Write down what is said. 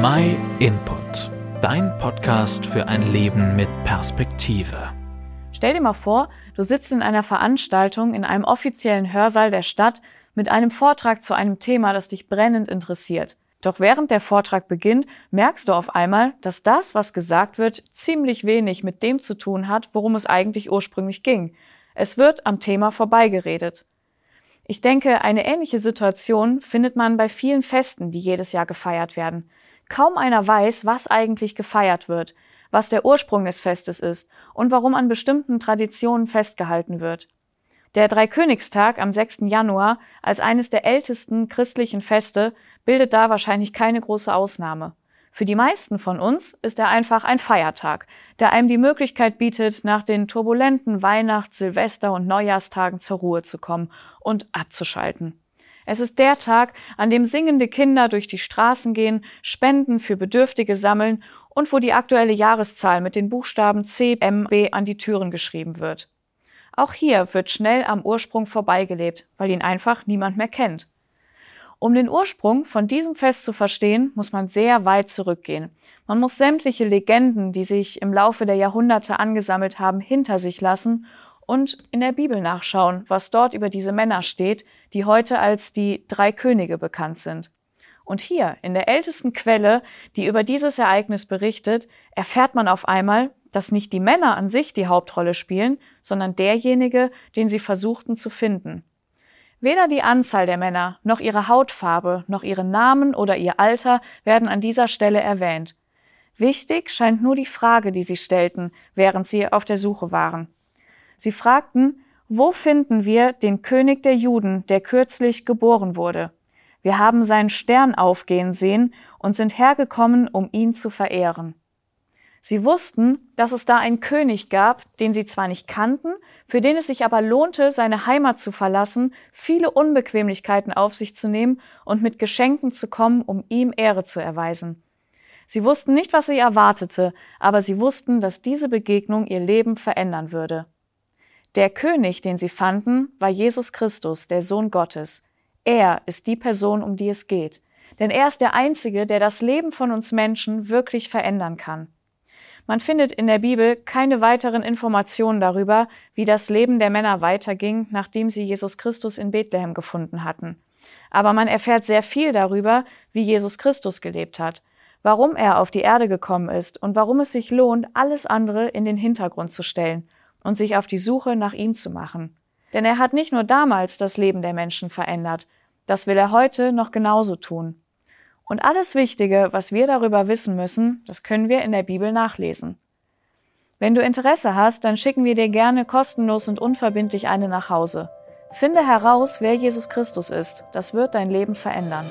My Input, dein Podcast für ein Leben mit Perspektive. Stell dir mal vor, du sitzt in einer Veranstaltung in einem offiziellen Hörsaal der Stadt mit einem Vortrag zu einem Thema, das dich brennend interessiert. Doch während der Vortrag beginnt, merkst du auf einmal, dass das, was gesagt wird, ziemlich wenig mit dem zu tun hat, worum es eigentlich ursprünglich ging. Es wird am Thema vorbeigeredet. Ich denke, eine ähnliche Situation findet man bei vielen Festen, die jedes Jahr gefeiert werden. Kaum einer weiß, was eigentlich gefeiert wird, was der Ursprung des Festes ist und warum an bestimmten Traditionen festgehalten wird. Der Dreikönigstag am 6. Januar als eines der ältesten christlichen Feste bildet da wahrscheinlich keine große Ausnahme. Für die meisten von uns ist er einfach ein Feiertag, der einem die Möglichkeit bietet, nach den turbulenten Weihnachts-, Silvester- und Neujahrstagen zur Ruhe zu kommen und abzuschalten. Es ist der Tag, an dem singende Kinder durch die Straßen gehen, Spenden für Bedürftige sammeln und wo die aktuelle Jahreszahl mit den Buchstaben C, M, B an die Türen geschrieben wird. Auch hier wird schnell am Ursprung vorbeigelebt, weil ihn einfach niemand mehr kennt. Um den Ursprung von diesem Fest zu verstehen, muss man sehr weit zurückgehen. Man muss sämtliche Legenden, die sich im Laufe der Jahrhunderte angesammelt haben, hinter sich lassen und in der Bibel nachschauen, was dort über diese Männer steht, die heute als die drei Könige bekannt sind. Und hier, in der ältesten Quelle, die über dieses Ereignis berichtet, erfährt man auf einmal, dass nicht die Männer an sich die Hauptrolle spielen, sondern derjenige, den sie versuchten zu finden. Weder die Anzahl der Männer, noch ihre Hautfarbe, noch ihre Namen oder ihr Alter werden an dieser Stelle erwähnt. Wichtig scheint nur die Frage, die sie stellten, während sie auf der Suche waren. Sie fragten, wo finden wir den König der Juden, der kürzlich geboren wurde? Wir haben seinen Stern aufgehen sehen und sind hergekommen, um ihn zu verehren. Sie wussten, dass es da einen König gab, den sie zwar nicht kannten, für den es sich aber lohnte, seine Heimat zu verlassen, viele Unbequemlichkeiten auf sich zu nehmen und mit Geschenken zu kommen, um ihm Ehre zu erweisen. Sie wussten nicht, was sie erwartete, aber sie wussten, dass diese Begegnung ihr Leben verändern würde. Der König, den sie fanden, war Jesus Christus, der Sohn Gottes. Er ist die Person, um die es geht. Denn er ist der Einzige, der das Leben von uns Menschen wirklich verändern kann. Man findet in der Bibel keine weiteren Informationen darüber, wie das Leben der Männer weiterging, nachdem sie Jesus Christus in Bethlehem gefunden hatten. Aber man erfährt sehr viel darüber, wie Jesus Christus gelebt hat, warum er auf die Erde gekommen ist und warum es sich lohnt, alles andere in den Hintergrund zu stellen und sich auf die Suche nach ihm zu machen. Denn er hat nicht nur damals das Leben der Menschen verändert, das will er heute noch genauso tun. Und alles Wichtige, was wir darüber wissen müssen, das können wir in der Bibel nachlesen. Wenn du Interesse hast, dann schicken wir dir gerne kostenlos und unverbindlich eine nach Hause. Finde heraus, wer Jesus Christus ist. Das wird dein Leben verändern.